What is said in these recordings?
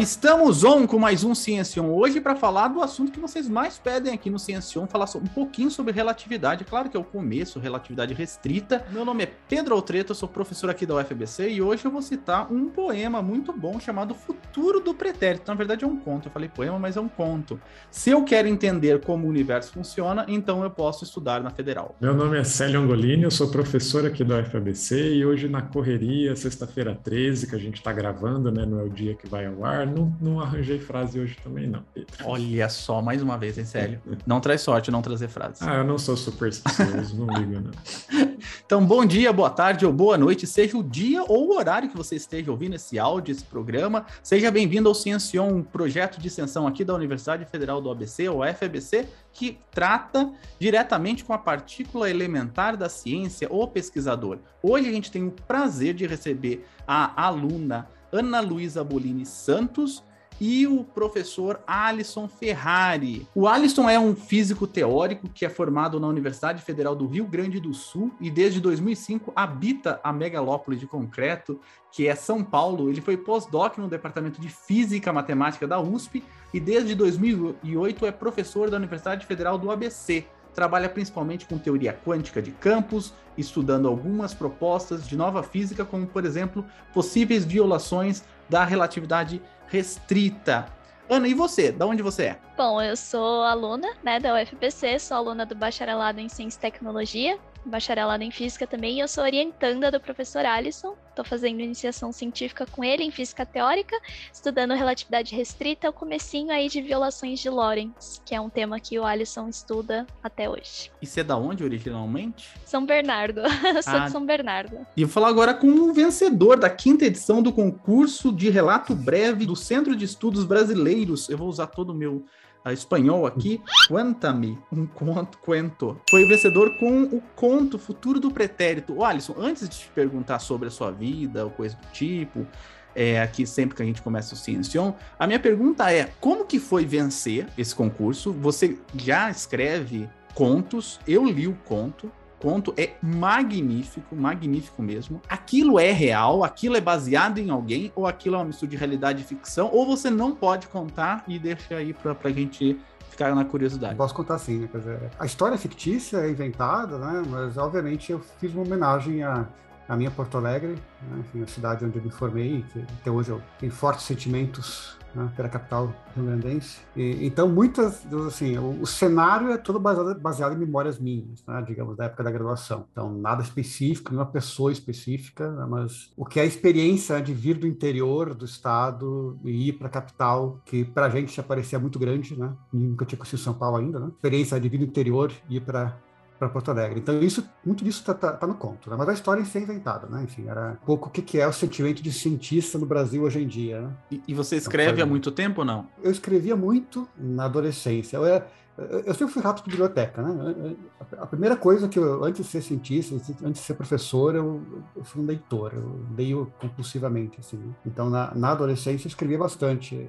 Estamos on com mais um Ciência On hoje para falar do assunto que vocês mais pedem aqui no Ciência On, falar um pouquinho sobre relatividade. Claro que é o começo, relatividade restrita. Meu nome é Pedro Altreto, eu sou professor aqui da UFBC e hoje eu vou citar um poema muito bom chamado Futuro do Pretérito. Na verdade é um conto, eu falei poema, mas é um conto. Se eu quero entender como o universo funciona, então eu posso estudar na Federal. Meu nome é Célio Angolini, eu sou professor aqui da UFBC e hoje na correria, sexta-feira 13, que a gente está gravando, né, não é o dia que vai ao ar, não, não arranjei frase hoje também, não, Pedro. Olha só, mais uma vez, hein, Célio? Não traz sorte não trazer frase. Ah, eu não sou supersticioso, não ligo, não. Então, bom dia, boa tarde ou boa noite, seja o dia ou o horário que você esteja ouvindo esse áudio, esse programa. Seja bem-vindo ao Ciencion, um projeto de extensão aqui da Universidade Federal do ABC, ou FBC, que trata diretamente com a partícula elementar da ciência, o pesquisador. Hoje a gente tem o prazer de receber a aluna Ana Luísa Bolini Santos e o professor Alisson Ferrari. O Alisson é um físico teórico que é formado na Universidade Federal do Rio Grande do Sul e desde 2005 habita a megalópole de concreto, que é São Paulo. Ele foi pós-doc no Departamento de Física e Matemática da USP e desde 2008 é professor da Universidade Federal do ABC. Trabalha principalmente com teoria quântica de campos, estudando algumas propostas de nova física, como, por exemplo, possíveis violações da relatividade restrita. Ana, e você? Da onde você é? Bom, eu sou aluna né, da UFPC, sou aluna do bacharelado em Ciência e Tecnologia, bacharelado em Física também, e eu sou orientanda do professor Alisson. Estou fazendo iniciação científica com ele em Física Teórica, estudando relatividade restrita, o comecinho aí de violações de Lorentz, que é um tema que o Alisson estuda até hoje. E você é da onde originalmente? São Bernardo, eu sou Ah. de São Bernardo. E vou falar agora com o vencedor da quinta edição do concurso de relato breve do Centro de Estudos Brasileiros. Eu vou usar todo o meu ah, espanhol aqui. Quanta-me, um conto, quento. Foi vencedor com o conto Futuro do Pretérito. Ô, Alisson, antes de te perguntar sobre a sua vida ou coisa do tipo, é, aqui sempre que a gente começa o Ciencion, a minha pergunta é, como que foi vencer esse concurso? Você já escreve contos, eu li o conto, conto é magnífico, magnífico mesmo. Aquilo é real, aquilo é baseado em alguém, ou aquilo é uma mistura de realidade e ficção, ou você não pode contar e deixa aí pra, pra gente ficar na curiosidade. Posso contar sim, né? Dizer, a história é fictícia, é inventada, né? Mas obviamente eu fiz uma homenagem à, à minha Porto Alegre, né? Enfim, a cidade onde eu me formei, que até hoje eu tenho fortes sentimentos né? pela capital rio-grandense. Então, muitas, assim, o, o cenário é todo baseado, baseado em memórias minhas, né? digamos, da época da graduação. Então, nada específico, nenhuma pessoa específica, né? mas o que é a experiência de vir do interior do estado e ir para a capital, que para a gente já parecia muito grande, né? Nunca tinha conhecido São Paulo ainda, né? Experiência de vir do interior e ir para para Porto Alegre. Então, isso, muito disso está tá, tá no conto, né? Mas a história em si é inventada, né? Enfim, era um pouco o que, que é o sentimento de cientista no Brasil hoje em dia, né? E, e você escreve há foi- muito tempo ou não? Eu escrevia muito na adolescência. Eu, era- eu- sempre fui rato de biblioteca, né? A- A primeira coisa que eu, antes de ser cientista, antes de ser professor, eu, eu fui um leitor. Eu leio compulsivamente, assim. né? Então, na, na adolescência, eu escrevia bastante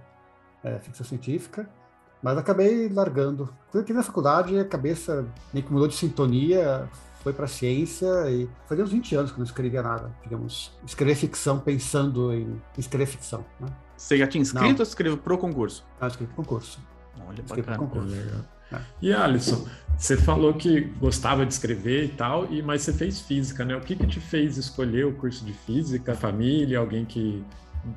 é, ficção científica, mas acabei largando. Quando eu entrei na faculdade, a cabeça meio que mudou de sintonia, foi para ciência e fazia uns 20 anos que eu não escrevia nada, digamos. Escrever ficção pensando em escrever ficção, né? Você já tinha inscrito Não. ou escreveu pro concurso? Ah, escrevi concurso. Olha, Escrevi bacana. concurso. Legal. É. E Alisson, você falou que gostava de escrever e tal, e mas você fez física, né? O que que te fez escolher o curso de física? Família, alguém que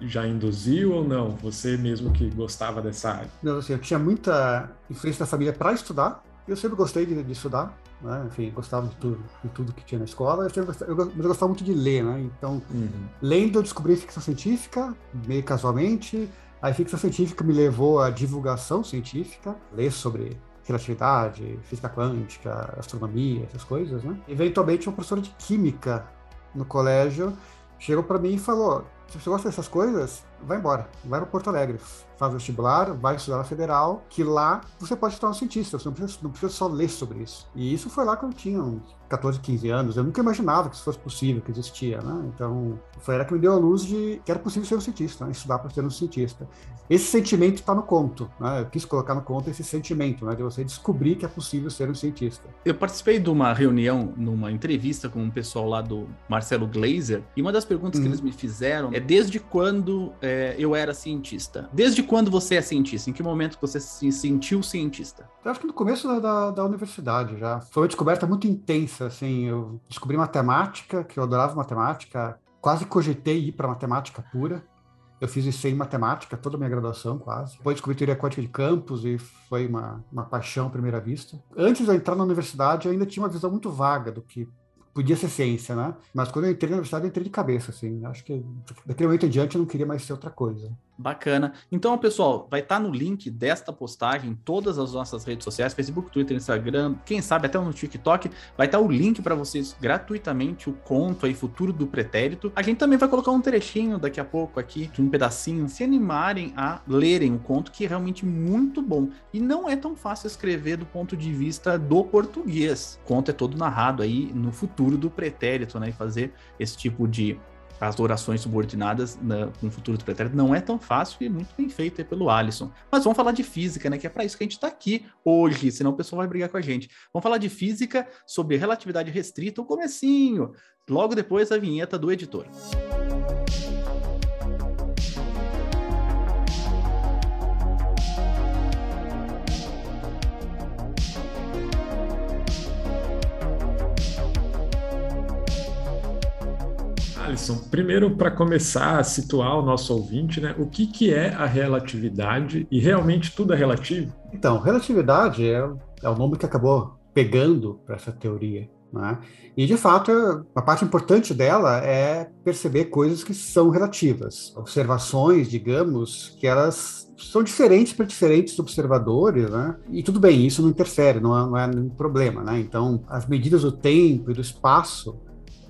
já induziu ou não? Você mesmo que gostava dessa área? Não, assim, eu tinha muita influência da família para estudar. Eu sempre gostei de, de estudar, né? Enfim, gostava de tudo, de tudo que tinha na escola. Eu sempre gostava, eu, eu gostava muito de ler, né? Então, Uhum. lendo, eu descobri ficção científica, meio casualmente. A ficção científica me levou à divulgação científica, ler sobre relatividade, física quântica, astronomia, essas coisas, né? Eventualmente, uma professora de química no colégio chegou para mim e falou: se você gosta dessas coisas, vai embora, vai para Porto Alegre, faz vestibular, vai estudar na Federal, que lá você pode se tornar um cientista, você não precisa, não precisa só ler sobre isso. E isso foi lá quando eu tinha uns 14, 15 anos, eu nunca imaginava que isso fosse possível, que existia, né? Então, foi ela que me deu a luz de que era possível ser um cientista, né? estudar para ser um cientista. Esse sentimento está no conto, né? Eu quis colocar no conto esse sentimento, né? De você descobrir que é possível ser um cientista. Eu participei de uma reunião, numa entrevista com um pessoal lá do Marcelo Glazer, e uma das perguntas uhum. que eles me fizeram é desde quando é, eu era cientista? Desde quando você é cientista? Em que momento você se sentiu cientista? Eu acho que no começo da, da, da universidade já. Foi uma descoberta muito intensa, assim. Eu descobri matemática, que eu adorava matemática, quase cogitei ir para matemática pura. Eu fiz isso em matemática, toda a minha graduação, quase. Depois descobri teoria quântica de campos e foi uma, uma paixão à primeira vista. Antes de eu entrar na universidade, eu ainda tinha uma visão muito vaga do que podia ser ciência, né? Mas quando eu entrei na universidade, eu entrei de cabeça, assim. Acho que daquele momento em diante eu não queria mais ser outra coisa. Bacana. Então, pessoal, vai estar tá no link desta postagem em todas as nossas redes sociais, Facebook, Twitter, Instagram, quem sabe até no TikTok, vai estar tá o link para vocês gratuitamente, o conto aí, Futuro do Pretérito. A gente também vai colocar um trechinho daqui a pouco aqui, um pedacinho, se animarem a lerem o conto, que é realmente muito bom. E não é tão fácil escrever do ponto de vista do português. O conto é todo narrado aí no futuro do pretérito, né? E fazer esse tipo de as orações subordinadas na, com o futuro do pretérito não é tão fácil e muito bem feito pelo Alisson. Mas vamos falar de física, né? Que é para isso que a gente está aqui hoje, senão o pessoal vai brigar com a gente. Vamos falar de física sobre relatividade restrita, o comecinho, logo depois a vinheta do editor. Música Alisson, primeiro para começar a situar o nosso ouvinte, né, o que, que é a relatividade e realmente tudo é relativo? Então, relatividade é, é o nome que acabou pegando para essa teoria. Né? E, de fato, uma parte importante dela é perceber coisas que são relativas, observações, digamos, que elas são diferentes para diferentes observadores, né? E tudo bem, isso não interfere, não é, não é nenhum problema, né? Então, as medidas do tempo e do espaço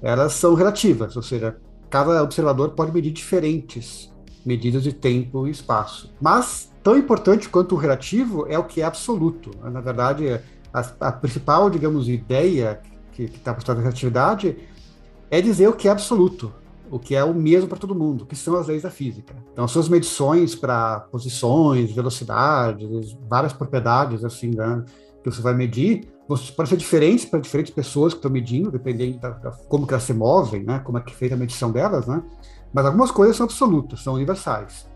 elas são relativas, ou seja, cada observador pode medir diferentes medidas de tempo e espaço. Mas tão importante quanto o relativo é o que é absoluto. Na verdade, a, a principal, digamos, ideia que está por trás da relatividade é dizer o que é absoluto, o que é o mesmo para todo mundo, que são as leis da física. Então, as suas medições para posições, velocidades, várias propriedades assim, né, que você vai medir, podem ser diferentes para diferentes pessoas que estão medindo, dependendo da, da, como que elas se movem, né, como é que é feita a medição delas, né, mas algumas coisas são absolutas, são universais.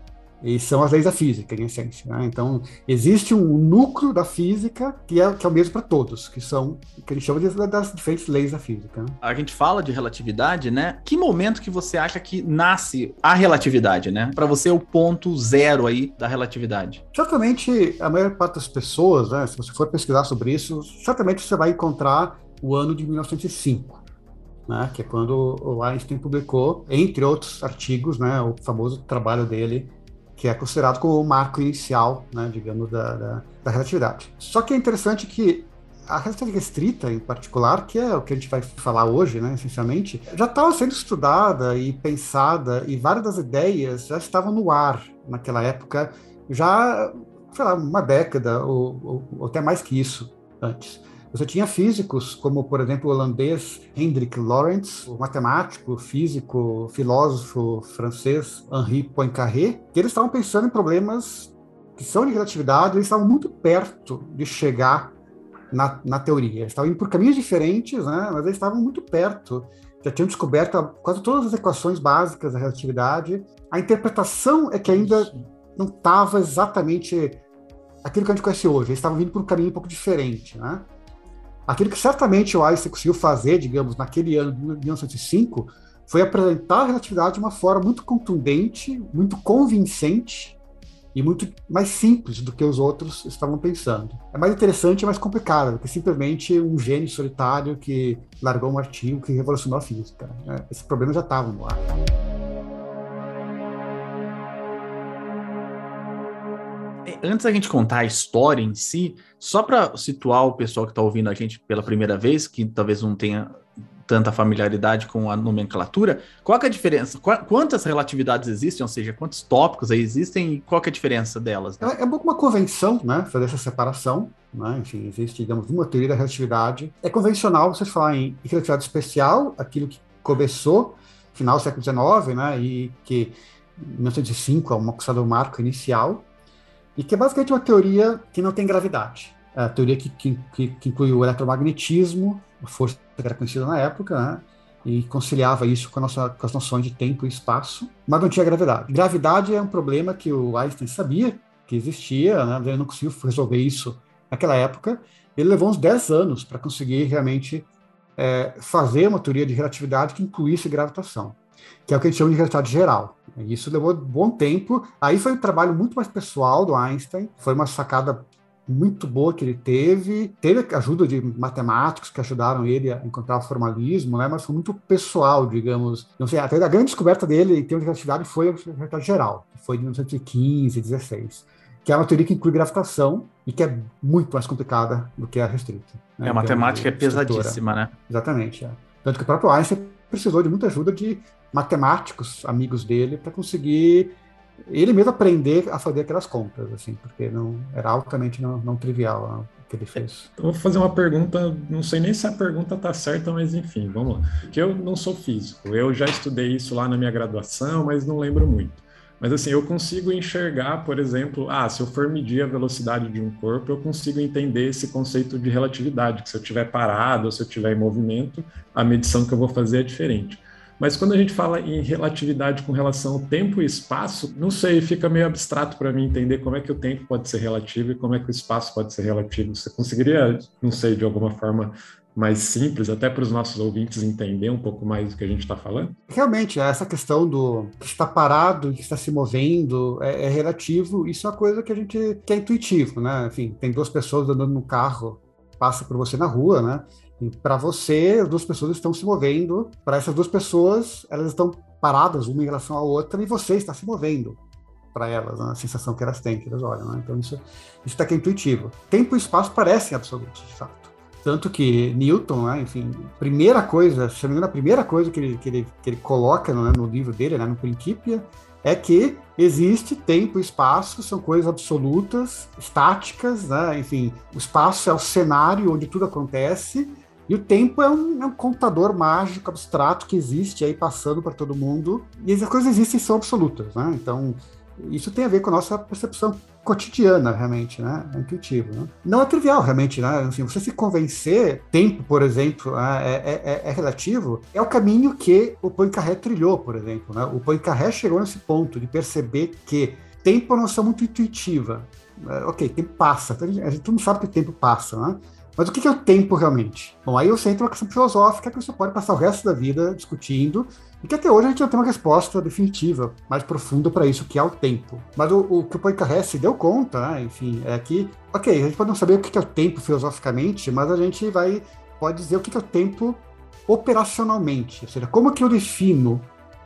E são as leis da física, em essência. Né? Então, existe um núcleo da física que é, que é o mesmo para todos, que são que a gente chama de, das diferentes leis da física. Né? A gente fala de relatividade, né? Que momento que você acha que nasce a relatividade, né? Para você, o ponto zero aí da relatividade. Certamente, a maior parte das pessoas, né, se você for pesquisar sobre isso, certamente você vai encontrar o ano de 1905. Né, que é quando o Einstein publicou, entre outros artigos, né, o famoso trabalho dele que é considerado como o marco inicial, né, digamos, da, da, da, relatividade. Só que é interessante que a relatividade restrita, em particular, que é o que a gente vai falar hoje, né, essencialmente, já estava sendo estudada e pensada, e várias das ideias já estavam no ar naquela época, já, sei lá, uma década, ou, ou, ou até mais que isso, antes. Você tinha físicos, como, por exemplo, o holandês Hendrik Lorentz, o matemático, físico, filósofo francês Henri Poincaré, que eles estavam pensando em problemas que são de relatividade, eles estavam muito perto de chegar na, na teoria. Eles estavam indo por caminhos diferentes, né, mas eles estavam muito perto. Já tinham descoberto quase todas as equações básicas da relatividade. A interpretação é que ainda não estava exatamente aquilo que a gente conhece hoje. Eles estavam vindo por um caminho um pouco diferente, né? Aquilo que certamente o Einstein conseguiu fazer, digamos, naquele ano de 1905, foi apresentar a relatividade de uma forma muito contundente, muito convincente e muito mais simples do que os outros estavam pensando. É mais interessante e mais complicado do que simplesmente um gênio solitário que largou um artigo que revolucionou a física. Né? Esses problemas já estavam no ar. Antes da gente contar a história em si, só para situar o pessoal que está ouvindo a gente pela primeira vez, que talvez não tenha tanta familiaridade com a nomenclatura. Qual é a diferença? quantas relatividades existem, ou seja, quantos tópicos aí existem e qual é a diferença delas? Né? É, é uma convenção, né, fazer essa separação. Né? Enfim, existe, digamos, uma teoria da relatividade. É convencional você falar em relatividade especial, aquilo que começou final do século XIX, né, e que em 1905 é um marco inicial, e que é basicamente uma teoria que não tem gravidade. É a teoria que, que, que inclui o eletromagnetismo, a força que era conhecida na época, né? e conciliava isso com, nossa, com, as noções de tempo e espaço, mas não tinha gravidade. Gravidade é um problema que o Einstein sabia que existia, né? ele não conseguiu resolver isso naquela época. Ele levou uns 10 anos para conseguir realmente é, fazer uma teoria de relatividade que incluísse gravitação, que é o que a gente chama de relatividade geral. Isso levou um bom tempo. Aí foi um trabalho muito mais pessoal do Einstein, foi uma sacada muito boa que ele teve. Teve ajuda de matemáticos que ajudaram ele a encontrar o formalismo, né? mas foi muito pessoal, digamos. Não sei, até a grande descoberta dele em termos de relatividade foi a relatividade geral, que foi de 1915, 16 que é uma teoria que inclui gravitação e que é muito mais complicada do que a restrita. Né? É, a matemática é pesadíssima, né? Exatamente. É. Tanto que o próprio Einstein precisou de muita ajuda de matemáticos, amigos dele, para conseguir ele mesmo aprender a fazer aquelas contas, assim, porque não era altamente não, não trivial o que ele fez. Eu vou fazer uma pergunta, não sei nem se a pergunta está certa, mas enfim, vamos lá. Porque eu não sou físico, eu já estudei isso lá na minha graduação, mas não lembro muito. Mas assim, eu consigo enxergar, por exemplo, ah, se eu for medir a velocidade de um corpo, eu consigo entender esse conceito de relatividade, que se eu estiver parado ou se eu estiver em movimento, a medição que eu vou fazer é diferente. Mas quando a gente fala em relatividade com relação ao tempo e espaço, não sei, fica meio abstrato para mim entender como é que o tempo pode ser relativo e como é que o espaço pode ser relativo. Você conseguiria, não sei, de alguma forma mais simples, até para os nossos ouvintes entender um pouco mais do que a gente está falando? Realmente, essa questão do que está parado, que está se movendo, é, é, relativo. Isso é uma coisa que a gente que é intuitivo, né? Enfim, tem duas pessoas andando no carro, passa por você na rua, né? Para você, as duas pessoas estão se movendo. Para essas duas pessoas, elas estão paradas uma em relação à outra e você está se movendo para elas, né? a sensação que elas têm, que elas olham. Né? Então, isso, está aqui é intuitivo. Tempo e espaço parecem absolutos, de fato. Tanto que Newton, né, enfim, primeira coisa, se não me engano, a primeira coisa que ele, que ele, que ele coloca né, no livro dele, né, no Principia, é que existe tempo e espaço, são coisas absolutas, estáticas, né? enfim, o espaço é o cenário onde tudo acontece, e o tempo é um, é um, contador mágico, abstrato, que existe aí passando para todo mundo. E as coisas existem são absolutas, né? Então, isso tem a ver com a nossa percepção cotidiana, realmente, né? É intuitivo, né? Não é trivial, realmente, né? Assim, você se convencer, tempo, por exemplo, né? é, é, é, é, relativo, é o caminho que o Poincaré trilhou, por exemplo, né? O Poincaré chegou nesse ponto de perceber que tempo é uma noção muito intuitiva. É, ok, tempo passa, a gente, a gente não sabe que o tempo passa, né? Mas o que é o tempo realmente? Bom, aí eu sei uma questão filosófica que você pode passar o resto da vida discutindo, e que até hoje a gente não tem uma resposta definitiva, mais profunda para isso, que é o tempo. Mas o, o que o Poincaré se deu conta, né, enfim, é que, ok, a gente pode não saber o que é o tempo filosoficamente, mas a gente vai, pode dizer o que é o tempo operacionalmente, ou seja, como que eu defino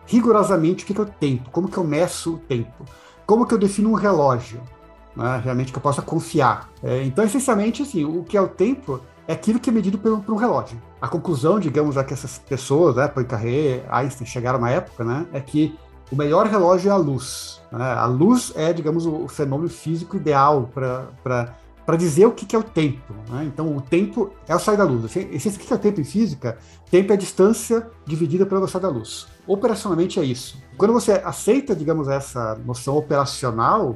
rigorosamente o que é o tempo, como que eu meço o tempo, como que eu defino um relógio, né, realmente que eu possa confiar. É, então, essencialmente, assim, o que é o tempo é aquilo que é medido por, por um relógio. A conclusão, digamos, a que essas pessoas, né, Poincaré, Einstein, chegaram na época, né, é que o melhor relógio é a luz. Né? A luz é, digamos, o fenômeno físico ideal para dizer o que, que é o tempo. Né? Então, o tempo é o sair da luz. Assim, o que é o tempo em física? Tempo é a distância dividida pela velocidade da luz. Operacionalmente é isso. Quando você aceita, digamos, essa noção operacional,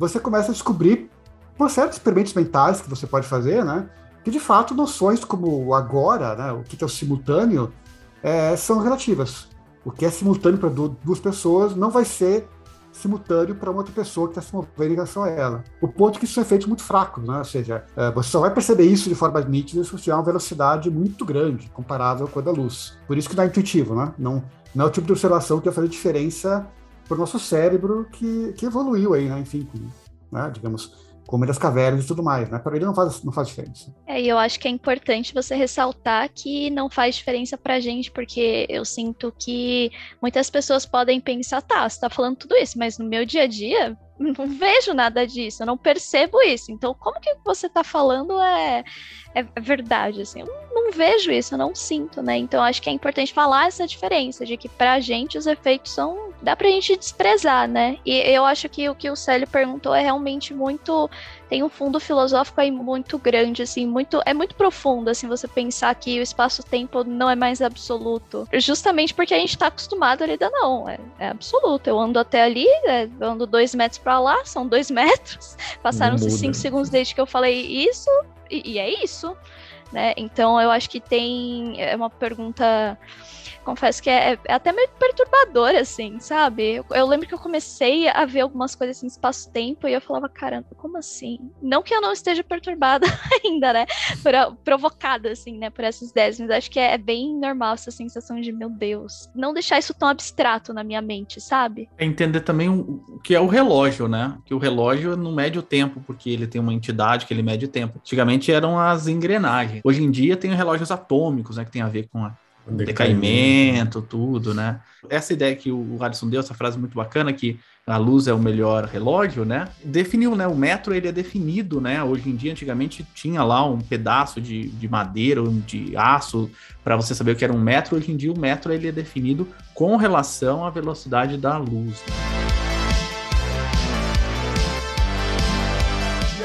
você começa a descobrir, por certos experimentos mentais que você pode fazer, né, que de fato noções como o agora, né, o que é o simultâneo, é, são relativas. O que é simultâneo para duas pessoas não vai ser simultâneo para uma outra pessoa que está se movendo em relação a ela. O ponto é que isso são efeitos muito fracos, né? ou seja, é, você só vai perceber isso de forma nítida se você tiver uma velocidade muito grande, comparável com a da luz. Por isso que não é intuitivo, né? não, não é o tipo de observação que vai fazer diferença o nosso cérebro que, que evoluiu aí, né? Enfim, né? digamos, como das cavernas e tudo mais, né? Para ele não faz, não faz diferença. É, e eu acho que é importante você ressaltar que não faz diferença para gente, porque eu sinto que muitas pessoas podem pensar, tá, você está falando tudo isso, mas no meu dia a dia não vejo nada disso, eu não percebo isso. Então, como que você está falando é, é verdade? Assim, eu não vejo isso, eu não sinto, né? Então acho que é importante falar essa diferença de que pra gente os efeitos são dá pra gente desprezar, né? E eu acho que o que o Célio perguntou é realmente muito tem um fundo filosófico aí muito grande, assim, muito é muito profundo, assim, você pensar que o espaço-tempo não é mais absoluto, justamente porque a gente tá acostumado a lidar não, é, é absoluto. Eu ando até ali, é, eu ando dois metros para lá, são dois metros. Passaram-se cinco segundos desde que eu falei isso e, e é isso, né? Então eu acho que tem é uma pergunta confesso que é, é até meio perturbador, assim, sabe? Eu, eu, lembro que eu comecei a ver algumas coisas assim, espaço-tempo, e eu falava, caramba, como assim? Não que eu não esteja perturbada ainda, né? Por, provocada, assim, né, por essas ideias, mas acho que é, é, bem normal essa sensação de, meu Deus, não deixar isso tão abstrato na minha mente, sabe? É entender também o que é o relógio, né? Que o relógio não mede o tempo, porque ele tem uma entidade que ele mede o tempo. Antigamente eram as engrenagens. Hoje em dia tem relógios atômicos, né, que tem a ver com a decaimento, tudo, né? Essa ideia que o Alisson deu, essa frase muito bacana, que a luz é o melhor relógio, né? Definiu, né? O metro, ele é definido, né? Hoje em dia, antigamente, tinha lá um pedaço de, de madeira de aço para você saber o que era um metro. Hoje em dia, o metro, ele é definido com relação à velocidade da luz. Né?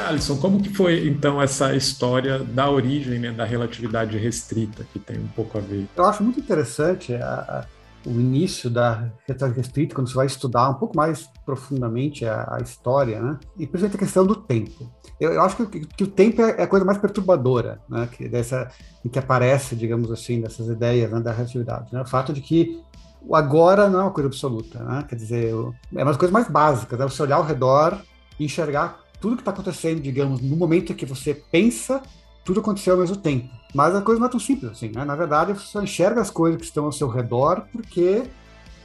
Alisson, como que foi então essa história da origem né, da relatividade restrita, que tem um pouco a ver? Eu acho muito interessante a, a, o início da relatividade restrita, quando você vai estudar um pouco mais profundamente a, a história, né? e principalmente a questão do tempo. Eu, eu acho que, que, o tempo é, é a coisa mais perturbadora, né? que, dessa, que aparece, digamos assim, dessas ideias né, da relatividade. Né? O fato de que o agora não é uma coisa absoluta, né? quer dizer, é uma das coisas mais básicas, é você olhar ao redor e enxergar tudo que está acontecendo, digamos, no momento que você pensa, tudo aconteceu ao mesmo tempo. Mas a coisa não é tão simples assim, né? Na verdade, você só enxerga as coisas que estão ao seu redor porque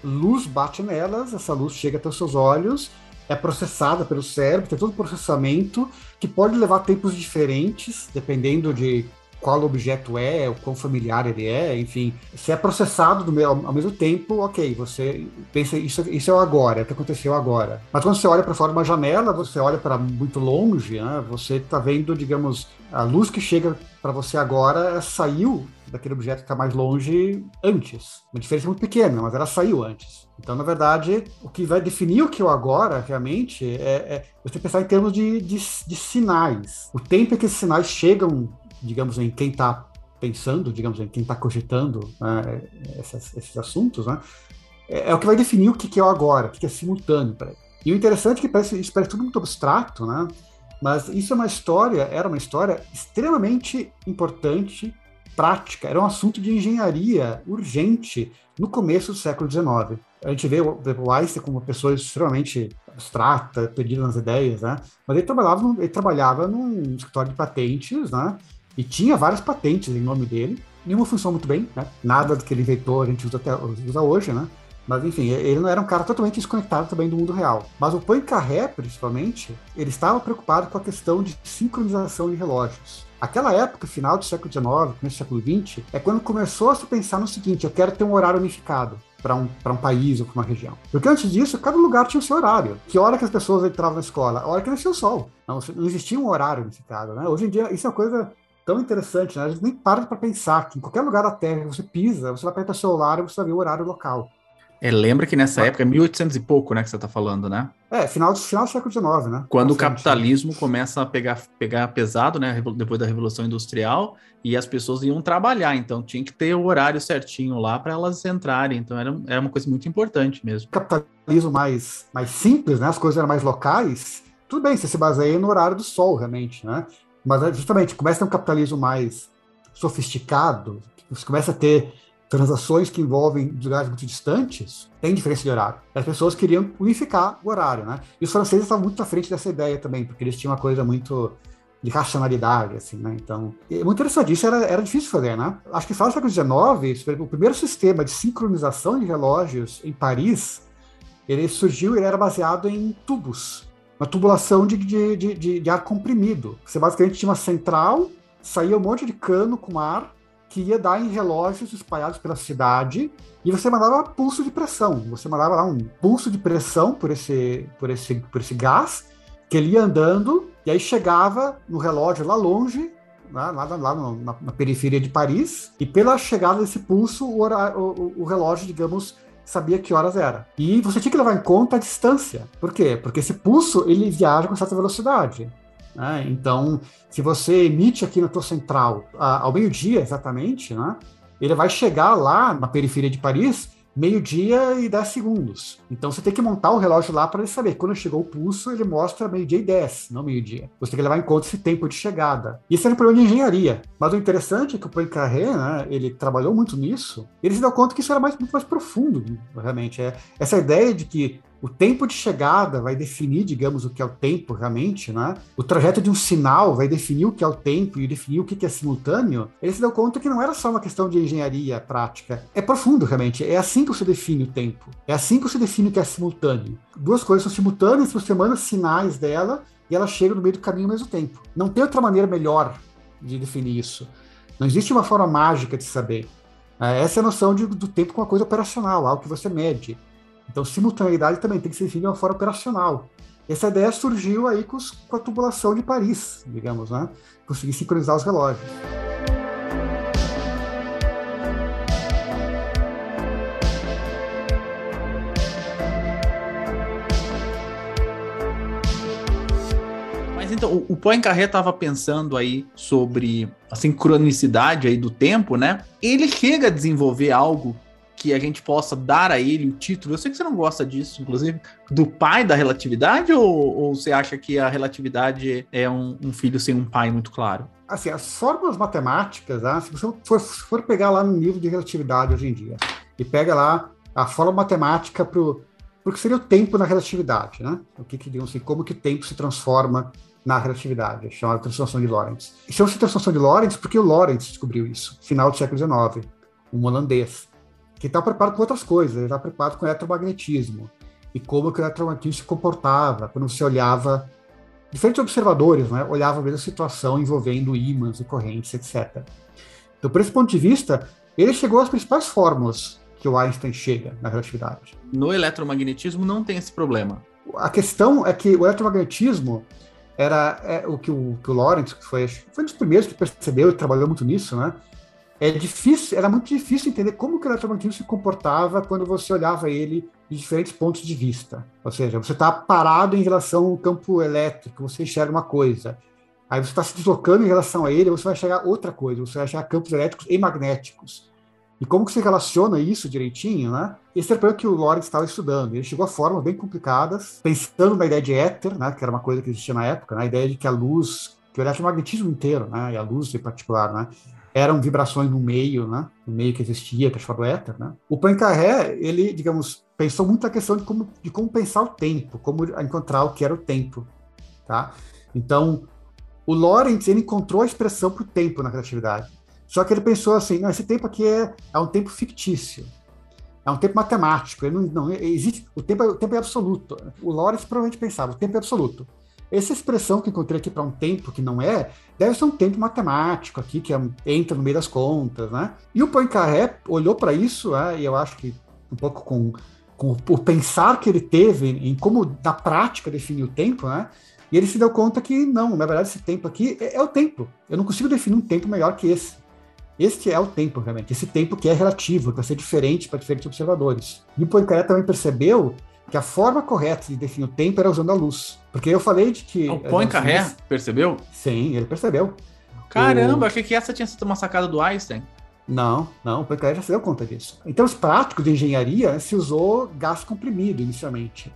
luz bate nelas, essa luz chega até os seus olhos, é processada pelo cérebro, tem todo o processamento que pode levar tempos diferentes, dependendo de qual objeto é, o quão familiar ele é, enfim, se é processado meu, ao mesmo tempo, ok, você pensa, isso, isso é o agora, é o que aconteceu agora. Mas quando você olha para fora de uma janela, você olha para muito longe, né, você está vendo, digamos, a luz que chega para você agora saiu daquele objeto que está mais longe antes. Uma diferença muito pequena, mas ela saiu antes. Então, na verdade, o que vai definir o que é o agora, realmente, é, é você pensar em termos de, de, de sinais. O tempo em que esses sinais chegam digamos, em quem está pensando, digamos, em quem está cogitando né, esses assuntos, né, é, é, o que vai definir o que, que é o agora, o que, que é simultâneo para ele. E o interessante é que parece, isso parece tudo muito abstrato, né? Mas isso é uma história, era uma história extremamente importante, prática, era um assunto de engenharia urgente no começo do século XIX. A gente vê o, o Einstein como uma pessoa extremamente abstrata, perdida nas ideias, né? Mas ele trabalhava, ele trabalhava num escritório de patentes, né? E tinha várias patentes em nome dele. Nenhuma funcionou muito bem, né? Nada do que ele inventou a gente usa, até, usa hoje, né? Mas enfim, ele não era um cara totalmente desconectado também do mundo real. Mas o Poincaré, principalmente, ele estava preocupado com a questão de sincronização de relógios. Aquela época, final do século XIX, começo do século XX, é quando começou a se pensar no seguinte: eu quero ter um horário unificado para um, um país ou para uma região. Porque antes disso, cada lugar tinha o seu horário. Que hora que as pessoas entravam na escola? A hora que nascia o sol. Não, não existia um horário unificado. Né? Hoje em dia, isso é uma coisa tão interessante, né? A gente nem para para pensar que em qualquer lugar da Terra que você pisa, você vai apertar o celular e você vai ver o horário local. É, lembra que nessa época, 1800 e pouco, né, que você está falando, né? É, final do, final do século XIX, né? Quando o capitalismo começa a pegar, pegar pesado, né, depois da Revolução Industrial, e as pessoas iam trabalhar, então tinha que ter o horário certinho lá para elas entrarem, então era, era uma coisa muito importante mesmo. Capitalismo mais, mais simples, né, as coisas eram mais locais, tudo bem, você se baseia no horário do sol, realmente, né? Mas é justamente começa a ter um capitalismo mais sofisticado, você começa a ter transações que envolvem lugares muito distantes, tem diferença de horário. As pessoas queriam unificar o horário, né? E os franceses estavam muito à frente dessa ideia também, porque eles tinham uma coisa muito de racionalidade, assim, né? Então, é muito interessante. Isso era, era difícil fazer, né? Acho que só no século XIX, o primeiro sistema de sincronização de relógios em Paris, ele surgiu, ele era baseado em tubos uma tubulação de, de, de, de, ar comprimido. Você basicamente tinha uma central, saía um monte de cano com ar que ia dar em relógios espalhados pela cidade e você mandava pulso de pressão. Você mandava lá um pulso de pressão por esse, por esse, por esse gás que ele ia andando e aí chegava no relógio lá longe lá, lá, lá na, na, periferia de Paris, e pela chegada desse pulso, o, o, o relógio, digamos, sabia que horas era. E você tinha que levar em conta a distância. Por quê? Porque esse pulso ele viaja com certa velocidade. Né? Então, se você emite aqui na tua central ao meio-dia exatamente, né? ele vai chegar lá na periferia de Paris meio-dia e 10 segundos. Então você tem que montar o relógio lá para ele saber. Quando chegou o pulso, ele mostra meio-dia e 10, não meio-dia. Você tem que levar em conta esse tempo de chegada. Isso era um problema de engenharia. Mas o interessante é que o Poincaré, né, ele trabalhou muito nisso, ele se deu conta que isso era mais, muito mais profundo, realmente. É, essa ideia de que o tempo de chegada vai definir, digamos, o que é o tempo realmente, né? O trajeto de um sinal vai definir o que é o tempo e definir o que é simultâneo. Ele se deu conta que não era só uma questão de engenharia prática. É profundo, realmente. É assim que você define o tempo. É assim que você define o que é simultâneo. Duas coisas são simultâneas, você manda sinais dela e ela chega no meio do caminho ao mesmo tempo. Não tem outra maneira melhor de definir isso. Não existe uma forma mágica de saber. É, essa é a noção de, do tempo com uma coisa operacional, algo que você mede. Então, simultaneidade também tem que ser definida de uma forma operacional. Essa ideia surgiu aí com, os, com a tubulação de Paris, digamos, né? Conseguir sincronizar os relógios. Mas então, o Poincaré estava pensando aí sobre a sincronicidade aí do tempo, né? Ele chega a desenvolver algo que a gente possa dar a ele o título. Eu sei que você não gosta disso, inclusive, do pai da relatividade, ou, ou você acha que a relatividade é um, um, filho sem um pai muito claro? Assim, as fórmulas matemáticas, né, se você for, for pegar lá no livro de relatividade hoje em dia, e pega lá a fórmula matemática para o que seria o tempo na relatividade, né? O que, que digamos assim, como que o tempo se transforma na relatividade, chamada transformação de Lorentz. Chama-se transformação de Lorentz porque o Lorentz descobriu isso, final do século XIX, um holandês que está preparado com outras coisas, ele está preparado com eletromagnetismo e como que o eletromagnetismo se comportava quando você olhava diferentes observadores, né, olhavam a mesma situação envolvendo ímãs e correntes, etc. Então, por esse ponto de vista, ele chegou às principais fórmulas que o Einstein chega na relatividade. No eletromagnetismo não tem esse problema. A questão é que o eletromagnetismo era é, o que o, que o Lawrence, que foi, foi um dos primeiros que percebeu e trabalhou muito nisso, né? É difícil, era muito difícil entender como que o eletromagnetismo se comportava quando você olhava ele de diferentes pontos de vista. Ou seja, você está parado em relação ao campo elétrico, você enxerga uma coisa. Aí você está se deslocando em relação a ele, você vai enxergar outra coisa, você vai enxergar campos elétricos e magnéticos. E como que se relaciona isso direitinho, né? Esse era o que o Lorentz estava estudando. Ele chegou a formas bem complicadas, pensando na ideia de éter, né, que era uma coisa que existia na época, né, a ideia de que a luz, que o eletromagnetismo inteiro, né, e a luz em particular, né, eram vibrações no meio, né? No meio que existia, que é chamado éter, né? O Poincaré, ele, digamos, pensou muito a questão de como, de como pensar o tempo, como encontrar o que era o tempo, tá? Então, o Lorentz, ele encontrou a expressão para o tempo na relatividade. Só que ele pensou assim, não, esse tempo aqui é, é um tempo fictício. É um tempo matemático. Não, não existe, o tempo, é, o tempo é absoluto. O Lorentz provavelmente pensava, o tempo é absoluto. Essa expressão que encontrei aqui para um tempo que não é, deve ser um tempo matemático aqui, que é, entra no meio das contas, né? E o Poincaré olhou para isso, né, e eu acho que um pouco com, com o pensar que ele teve em como, na prática, definir o tempo, né? E ele se deu conta que não, na verdade, esse tempo aqui é, é o tempo. Eu não consigo definir um tempo melhor que esse. Este é o tempo, realmente. Esse tempo que é relativo, que vai ser diferente para diferentes observadores. E o Poincaré também percebeu que a forma correta de definir o tempo era usando a luz. Porque eu falei de que. O Poincaré percebeu? Sim, ele percebeu. Caramba, o... achei que essa tinha sido uma sacada do Einstein. Não, não, o Poincaré já se deu conta disso. Em termos práticos de engenharia, se usou gás comprimido inicialmente.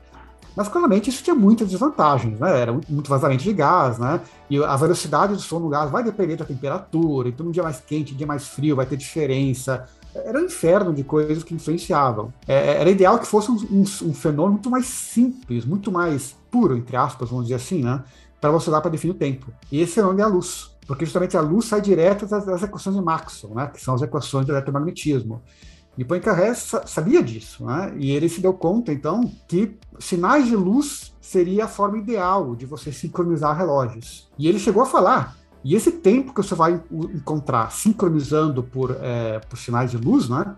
Mas claramente isso tinha muitas desvantagens, né? Era muito vazamento de gás, né? E a velocidade do som no gás vai depender da temperatura, então um dia mais quente, um dia mais frio, vai ter diferença era um inferno de coisas que influenciavam. É, é, era ideal que fosse um, um, um, fenômeno muito mais simples, muito mais puro, entre aspas, vamos dizer assim, né? Para você dar para definir o tempo. E esse fenômeno é a luz, porque justamente a luz sai direto das, das equações de Maxwell, né? Que são as equações do eletromagnetismo. E Poincaré sabia disso, né? E ele se deu conta, então, que sinais de luz seria a forma ideal de você sincronizar relógios. E ele chegou a falar e esse tempo que você vai encontrar sincronizando por, é, por sinais de luz, né,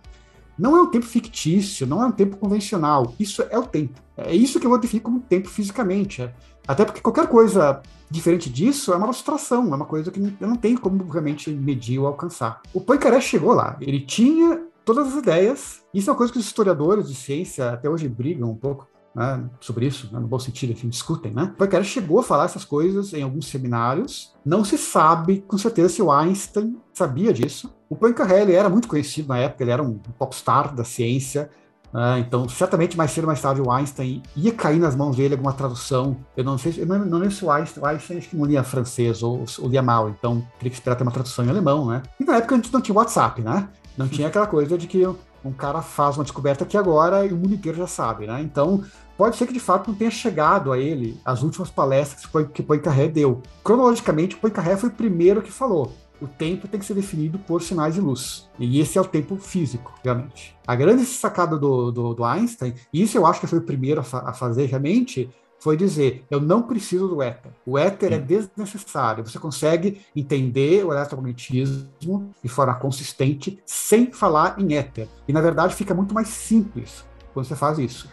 não é um tempo fictício, não é um tempo convencional. Isso é o tempo. É isso que eu definir como tempo fisicamente. É. Até porque qualquer coisa diferente disso é uma abstração, é uma coisa que eu não tenho como realmente medir ou alcançar. O Poincaré chegou lá, ele tinha todas as ideias, isso é uma coisa que os historiadores de ciência até hoje brigam um pouco, né, sobre isso, né, no bom sentido, enfim, discutem, né? O Poincaré chegou a falar essas coisas em alguns seminários, não se sabe com certeza se o Einstein sabia disso. O Poincaré, ele era muito conhecido na época, ele era um popstar da ciência, Uh, então, certamente mais cedo ou mais tarde o Einstein ia cair nas mãos dele alguma tradução. Eu não sei, eu não lembro se o Einstein, o Einstein acho que não lia francês ou, ou lia mal, então teria que esperar ter uma tradução em alemão, né? E na época a gente não tinha WhatsApp, né? Não tinha aquela coisa de que um cara faz uma descoberta aqui agora e o mundo inteiro já sabe, né? Então, pode ser que de fato não tenha chegado a ele as últimas palestras que Poincaré deu. Cronologicamente, Poincaré foi o primeiro que falou o tempo tem que ser definido por sinais de luz. E esse é o tempo físico, realmente. A grande sacada do, do, do Einstein, e isso eu acho que foi o primeiro a, fa a, fazer realmente, foi dizer: eu não preciso do éter. O éter é desnecessário. Você consegue entender o eletromagnetismo de forma consistente sem falar em éter. E na verdade fica muito mais simples quando você faz isso.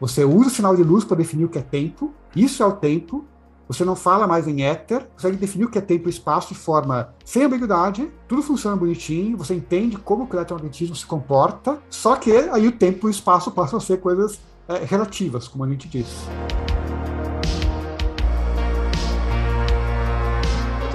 Você usa o sinal de luz para definir o que é tempo, isso é o tempo, você não fala mais em éter, consegue definir o que é tempo e espaço de forma sem ambiguidade, tudo funciona bonitinho, você entende como o eletromagnetismo se comporta, só que aí o tempo e o espaço passam a ser coisas é, relativas, como a gente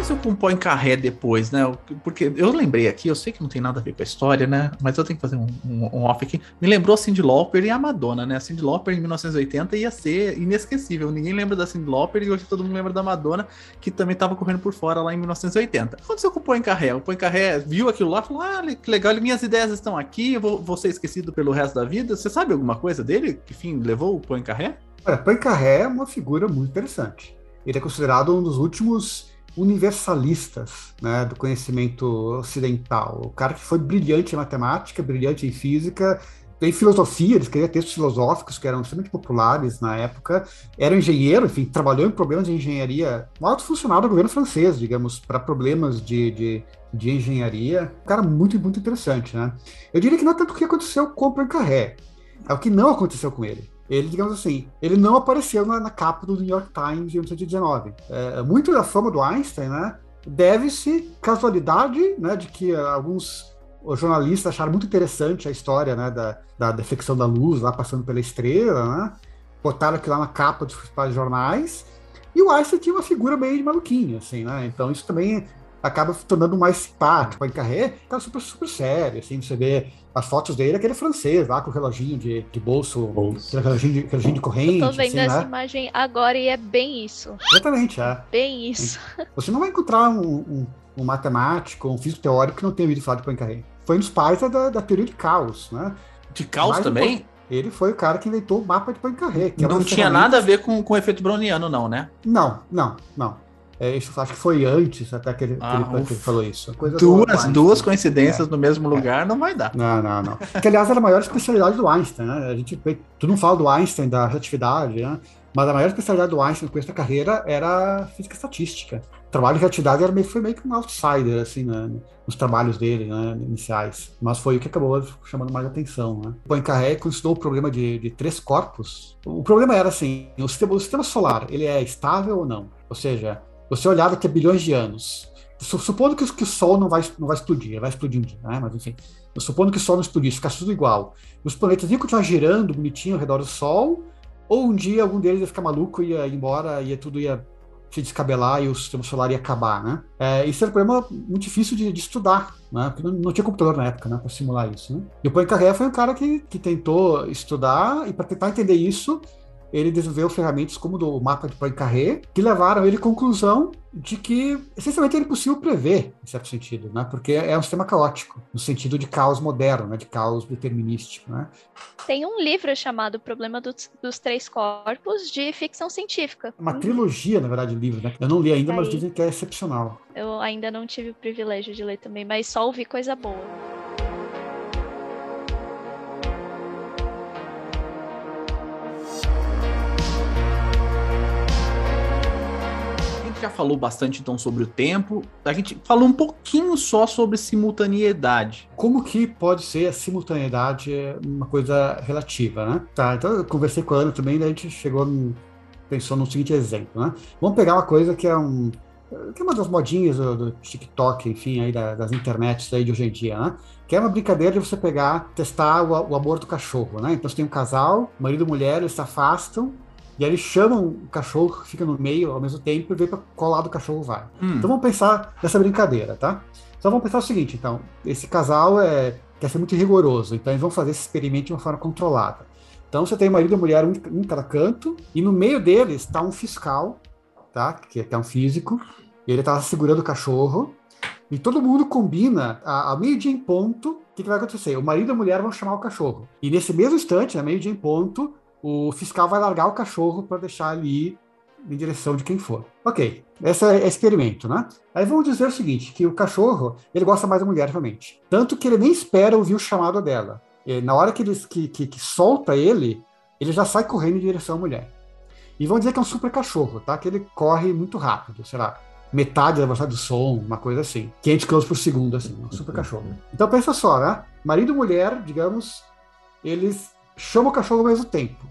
aconteceu com o Poincaré depois, né? Porque eu lembrei aqui, eu sei que não tem nada a ver com a história, né? Mas eu tenho que fazer um, um, um off aqui. Me lembrou a Cyndi Lauper e a Madonna, né? A Cyndi Lauper em 1980 ia ser inesquecível. Ninguém lembra da Cyndi Lauper e hoje todo mundo lembra da Madonna, que também estava correndo por fora lá em 1980. O que aconteceu com o Poincaré? O Poincaré viu aquilo lá e falou: Ah, que legal, minhas ideias estão aqui, eu vou, vou ser esquecido pelo resto da vida. Você sabe alguma coisa dele? Que fim levou o Poincaré? Olha, Poincaré é uma figura muito interessante. Ele é considerado um dos últimos universalistas né, do conhecimento ocidental. O cara que foi brilhante em matemática, brilhante em física, em filosofia, ele escrevia textos filosóficos que eram extremamente populares na época, era engenheiro, enfim, trabalhou em problemas de engenharia, um alto funcionário do governo francês, digamos, para problemas de, de, de, engenharia. Um cara muito, muito interessante, né? Eu diria que não é tanto o que aconteceu com o Poincaré, é o que não aconteceu com ele ele, digamos assim, ele não apareceu na, na capa do New York Times em 1919. É, muito da fama do Einstein, né, deve-se casualidade, né, de que alguns jornalistas acharam muito interessante a história, né, da, da defecção da luz lá passando pela estrela, né, botaram aquilo lá na capa dos principais jornais, e o Einstein tinha uma figura meio de maluquinho, assim, né, então isso também acaba tornando mais simpático. O Poincaré tá super, super sério, assim, você vê as fotos dele, aquele francês lá com o reloginho de, de bolso, bolso. reloginho de, reloginho de corrente. Eu tô vendo assim, essa né? imagem agora e é bem isso. Exatamente, é. Bem isso. Você não vai encontrar um, um, um matemático, um físico teórico que não tenha ouvido falar de Poincaré. Foi um dos pais da, da teoria de caos, né? De caos Mas também? Ele foi o cara que inventou o mapa de Poincaré. Que é não tinha nada a ver com, com o efeito browniano, não, né? Não, não, não. É, isso acho que foi antes até que ele, ah, que ele, que ele falou isso. duas, duas coincidências é. no mesmo lugar não vai dar. Não, não, não. Que, aliás, era a maior especialidade do Einstein, né? A gente, tu não fala do Einstein, da relatividade, né? Mas a maior especialidade do Einstein com essa carreira era física estatística. O trabalho de relatividade era meio, foi meio que um outsider, assim, né, nos trabalhos dele, né, iniciais. Mas foi o que acabou chamando mais atenção, né. Poincaré considerou o problema de, de três corpos. O problema era, assim, o sistema, o sistema solar, ele é estável ou não? Ou seja, você olhar daqui a bilhões de anos, supondo que, que, o Sol não vai, não vai explodir, vai explodir um dia, né? mas enfim, supondo que o Sol não explodisse, ficasse tudo igual, os planetas iam continuar girando bonitinho ao redor do Sol, ou um dia algum deles ia ficar maluco, ia ir embora, ia tudo ia se descabelar e o sistema solar ia acabar, né? É, isso era um problema muito difícil de, de estudar, né? Porque não, não, tinha computador na época, né? Para simular isso, né? E o Poincaré foi um cara que, que tentou estudar e para tentar entender isso, ele desenvolveu ferramentas como o mapa de Poincaré, que levaram ele à conclusão de que, essencialmente, é impossível prever, em certo sentido, né? porque é um sistema caótico, no sentido de caos moderno, né? de caos determinístico. Né? Tem um livro chamado Problema dos, dos Três Corpos, de ficção científica. Uma trilogia, na verdade, de livros. Né? Eu não li ainda, Aí. mas dizem que é excepcional. Eu ainda não tive o privilégio de ler também, mas só ouvi coisa boa. Já falou bastante então sobre o tempo. A gente falou um pouquinho só sobre simultaneidade. Como que pode ser a simultaneidade uma coisa relativa, né? Tá, então eu conversei com a Ana também, daí a gente chegou pensou no seguinte exemplo, né? Vamos pegar uma coisa que é um que é uma das modinhas do, do TikTok, enfim, aí da, das internets aí de hoje em dia, né? Que é uma brincadeira de você pegar, testar o, o amor do cachorro, né? Então você tem um casal, marido e mulher, eles se afastam, e aí eles chamam o cachorro, fica no meio ao mesmo tempo, e vê para qual lado o cachorro vai. Hum. Então vamos pensar nessa brincadeira, tá? Então vamos pensar o seguinte, então, esse casal é, quer ser muito rigoroso, então eles vão fazer esse experimento de uma forma controlada. Então você tem marido e mulher um em cada canto, e no meio deles está um fiscal, tá? Que é um físico, e ele está segurando o cachorro, e todo mundo combina, a, a meio-dia em ponto, o que, que, vai acontecer? O marido e a mulher vão chamar o cachorro. E nesse mesmo instante, a meio-dia em ponto, o fiscal vai largar o cachorro para deixar ali em direção de quem for. Ok, esse é experimento, né? Aí vamos dizer o seguinte, que o cachorro, ele gosta mais da mulher, realmente. Tanto que ele nem espera ouvir o chamado dela. E na hora que, ele, que, que, que solta ele, ele já sai correndo em direção à mulher. E vamos dizer que é um super cachorro, tá? Que ele corre muito rápido, sei lá, metade da velocidade do som, uma coisa assim. 500 km por segundo, assim, um super cachorro. Então pensa só, né? Marido e mulher, digamos, eles chamam o cachorro ao mesmo tempo.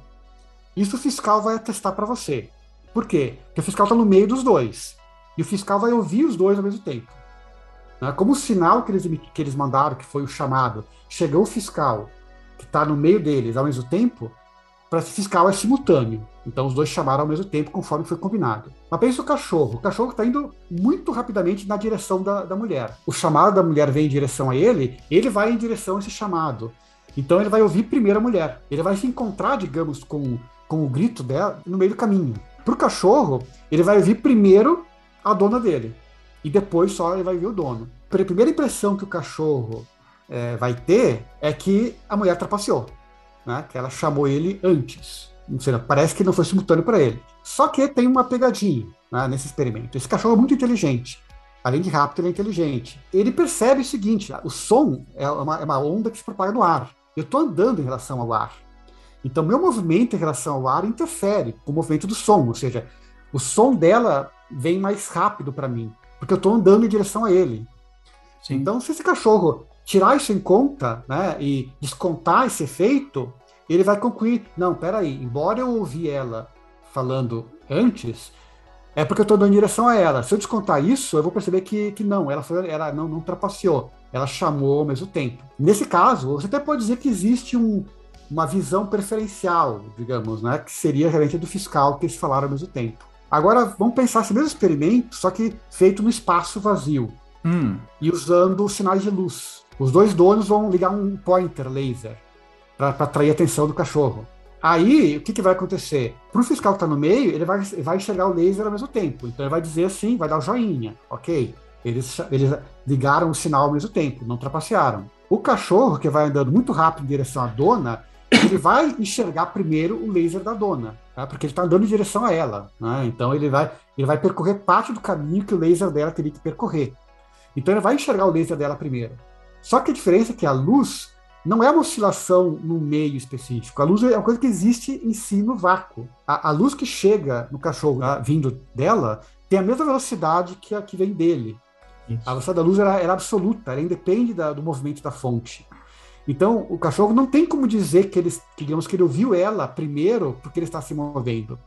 Isso o fiscal vai atestar para você. Por quê? Porque o fiscal está no meio dos dois. E o fiscal vai ouvir os dois ao mesmo tempo. Né? Como o sinal que eles, que eles mandaram, que foi o chamado, chegou o fiscal, que está no meio deles ao mesmo tempo, para esse fiscal é simultâneo. Então os dois chamaram ao mesmo tempo, conforme foi combinado. Mas pensa o cachorro. O cachorro está indo muito rapidamente na direção da, da mulher. O chamado da mulher vem em direção a ele, ele vai em direção a esse chamado. Então ele vai ouvir primeiro a mulher. Ele vai se encontrar, digamos, com, com o grito dela no meio do caminho. Para o cachorro, ele vai ouvir primeiro a dona dele. E depois só ele vai ver o dono. A primeira impressão que o cachorro é, vai ter é que a mulher trapaceou. Né? Que ela chamou ele antes. Seja, parece que não foi simultâneo para ele. Só que tem uma pegadinha né, nesse experimento. Esse cachorro é muito inteligente. Além de rápido, ele é inteligente. Ele percebe o seguinte: o som é uma, é uma onda que se propaga no ar. Eu estou andando em relação ao ar. Então, meu movimento em relação ao ar interfere com o movimento do som, ou seja, o som dela vem mais rápido para mim, porque eu estou andando em direção a ele. Sim. Então, se esse cachorro tirar isso em conta né, e descontar esse efeito, ele vai concluir: não, peraí, embora eu ouvi ela falando antes, é porque eu estou dando direção a ela. Se eu descontar isso, eu vou perceber que, que não, ela, foi, ela não, não trapaceou, ela chamou ao mesmo tempo. Nesse caso, você até pode dizer que existe um, uma visão preferencial, digamos, né, que seria realmente do fiscal que eles falaram ao mesmo tempo. Agora, vamos pensar esse mesmo experimento, só que feito no espaço vazio hum. e usando sinais de luz. Os dois donos vão ligar um pointer laser para atrair a atenção do cachorro. Aí, o que, que vai acontecer? Para o fiscal que está no meio, ele vai, vai enxergar o laser ao mesmo tempo. Então, ele vai dizer assim, vai dar o joinha, ok? Eles, eles ligaram o sinal ao mesmo tempo, não trapacearam. O cachorro, que vai andando muito rápido em direção à dona, ele vai enxergar primeiro o laser da dona, tá? porque ele está andando em direção a ela. Né? Então ele vai, ele vai percorrer parte do caminho que o laser dela teria que percorrer. Então ele vai enxergar o laser dela primeiro. Só que a diferença é que a luz não é uma oscilação no meio específico. A luz é uma coisa que existe em si no vácuo. A, a luz que chega no cachorro a, vindo dela tem a mesma velocidade que a que vem dele. Isso. A velocidade da luz era, era absoluta, ela independe da, do movimento da fonte. Então, o cachorro não tem como dizer que ele, digamos que ele ouviu ela primeiro porque ele está se movendo.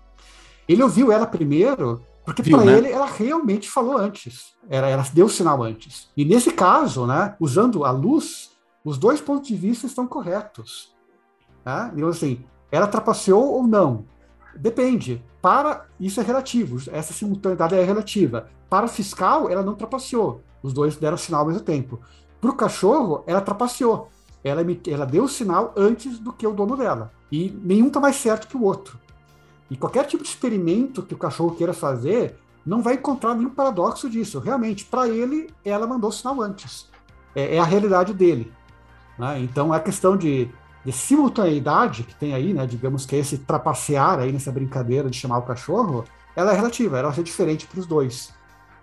Ele ouviu ela primeiro porque para né? ele ela realmente falou antes. Ela, ela deu o sinal antes. E nesse caso, né, usando a luz, os dois pontos de vista estão corretos. Né? Então, assim, ela trapaceou ou não? Depende. Para isso é relativo. Essa simultaneidade é relativa. Para o fiscal, ela não trapaceou. Os dois deram sinal ao mesmo tempo. Para o cachorro, ela trapaceou ela, ela deu o sinal antes do que o dono dela. E nenhum está mais certo que o outro. E qualquer tipo de experimento que o cachorro queira fazer, não vai encontrar nenhum paradoxo disso. Realmente, para ele, ela mandou sinal antes. É, é a realidade dele. Né? Então, a questão de, de, simultaneidade que tem aí, né? digamos que é esse trapacear aí nessa brincadeira de chamar o cachorro, ela é relativa, ela ser diferente para os dois.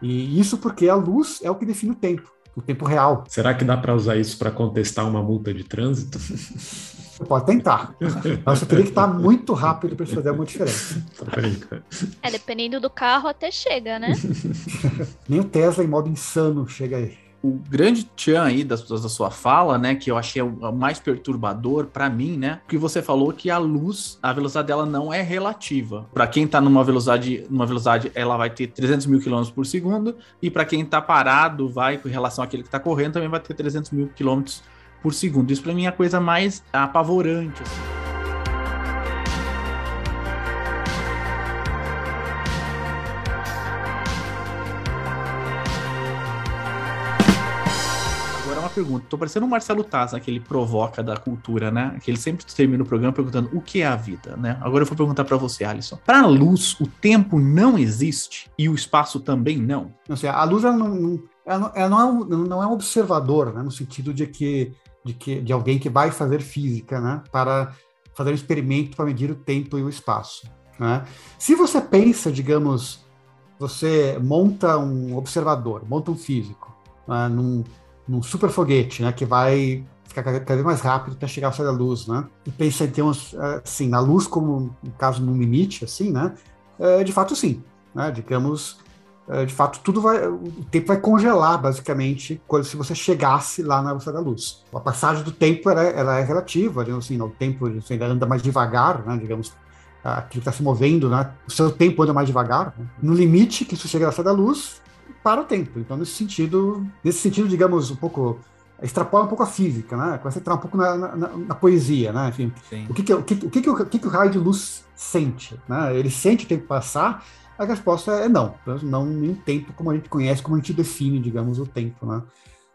E isso porque a luz é o que define o tempo o tempo real. Será que dá para usar isso para contestar uma multa de trânsito? Pode tentar. Mas você teria que estar muito rápido para fazer alguma diferença. É, dependendo do carro, até chega, né? Nem o Tesla em modo insano chega aí. O grande tchan aí da, da sua fala, né, que eu achei o mais perturbador para mim, né, que você falou que a luz, a velocidade dela não é relativa. Para quem tá numa velocidade, numa velocidade, ela vai ter 300 mil quilômetros por segundo, e para quem tá parado, vai com relação àquele que tá correndo, também vai ter 300 mil quilômetros por segundo. Isso para mim é a coisa mais apavorante, assim. Pergunta. Tô parecendo o Marcelo Taz, né, que ele provoca da cultura, né? Que ele sempre termina o programa perguntando o que é a vida, né? Agora eu vou perguntar para você, Alisson. Para a luz, o tempo não existe e o espaço também não? Não sei, a luz ela não, ela não, é, um, não é um observador, né? No sentido de que, de que de alguém que vai fazer física, né? Para fazer um experimento para medir o tempo e o espaço. Né? Se você pensa, digamos, você monta um observador, monta um físico, né? num, num super foguete, né, que vai ficar cada vez mais rápido para chegar céu da luz, né? E pensa em termos, assim, na luz como, no caso, num limite, assim, né? É, de fato, sim. Né? Digamos, é, de fato, tudo vai, o tempo vai congelar, basicamente, quando, se você chegasse lá na velocidade da luz. A passagem do tempo, ela, ela é relativa, digamos assim, o tempo ainda anda mais devagar, né? Digamos, aquilo está se movendo, né? O seu tempo anda mais devagar. Né? No limite que isso chega à velocidade da luz, para o tempo. Então, nesse sentido, nesse sentido, digamos, um pouco extrapola um pouco a física, né? Começa a entrar um pouco na, na, na poesia, né? Enfim, o que que, o que, o que, que, o, que, que o raio de luz sente, né? Ele sente o tempo passar? A resposta é não, não em tempo como a gente conhece, como a gente define, digamos, o tempo, né?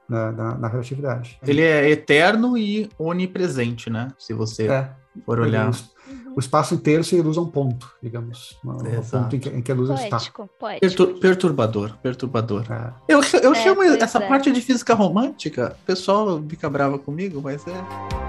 Na, na, na relatividade. Ele é eterno e onipresente, né? Se você é, for olhar o espaço inteiro se reduz a um ponto, digamos. Um ponto em que, em que a luz poético, está. Poético. perturbador, perturbador. É. Eu, eu é, chamo essa é. parte de física romântica, o pessoal fica brava comigo, mas é.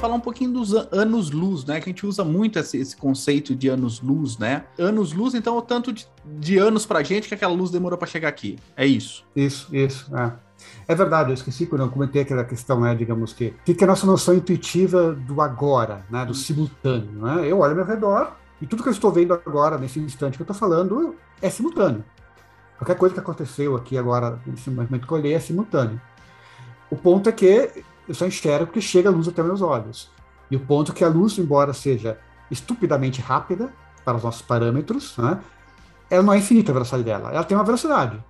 Falar um pouquinho dos anos-luz, né? Que a gente usa muito esse, esse conceito de anos-luz, né? Anos-luz, então, o tanto de, de anos pra gente que aquela luz demorou para chegar aqui. É isso. Isso, isso. É. É verdade, eu esqueci quando eu comentei aquela questão, né, digamos que, o que é a nossa noção intuitiva do agora, né, do simultâneo, né? Eu olho ao meu redor e tudo que eu estou vendo agora, nesse instante que eu estou falando, é simultâneo. Qualquer coisa que aconteceu aqui agora, nesse momento que eu olhei, é simultâneo. O ponto é que eu só enxergo porque chega a luz até meus olhos. E o ponto é que a luz, embora seja estupidamente rápida para os nossos parâmetros, né, ela não é infinita a velocidade dela, ela tem uma velocidade.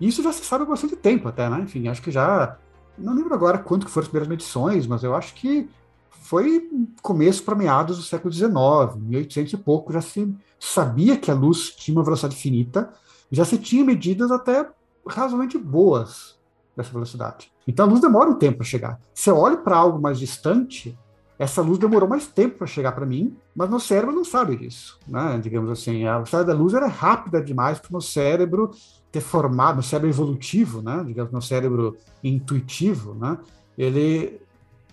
Isso já se sabe há bastante tempo até, né? Enfim, acho que já. Não lembro agora quanto que foram as primeiras medições, mas eu acho que foi começo para meados do século XIX, 1800 e pouco, já se sabia que a luz tinha uma velocidade finita, já se tinha medidas até razoavelmente boas dessa velocidade. Então a luz demora um tempo para chegar. Se eu olho para algo mais distante, essa luz demorou mais tempo para chegar para mim, mas meu cérebro não sabe disso, né? Digamos assim, a velocidade da luz era rápida demais para o meu cérebro ter formado, meu cérebro evolutivo, né? Digamos, meu cérebro intuitivo, né? Ele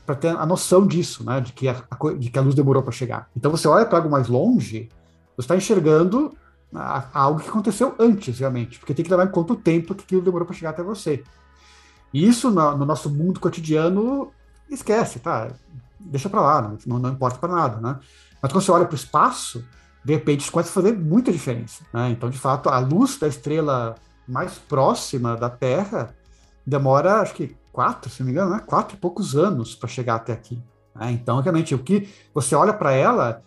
para ter a noção disso, né? De que a, de que a luz demorou para chegar. Então você olha para algo mais longe, você está enxergando algo que aconteceu antes, realmente, porque tem que levar em conta o tempo que aquilo demorou para chegar até você. E isso no, no, nosso mundo cotidiano esquece, tá? Deixa para lá, não, não importa para nada, né? Mas quando você olha para o espaço, de repente isso começa a fazer muita diferença. Né? Então, de fato, a luz da estrela mais próxima da Terra demora, acho que quatro, se não me engano, né? quatro e poucos anos para chegar até aqui. Né? Então, realmente, o que você olha para ela,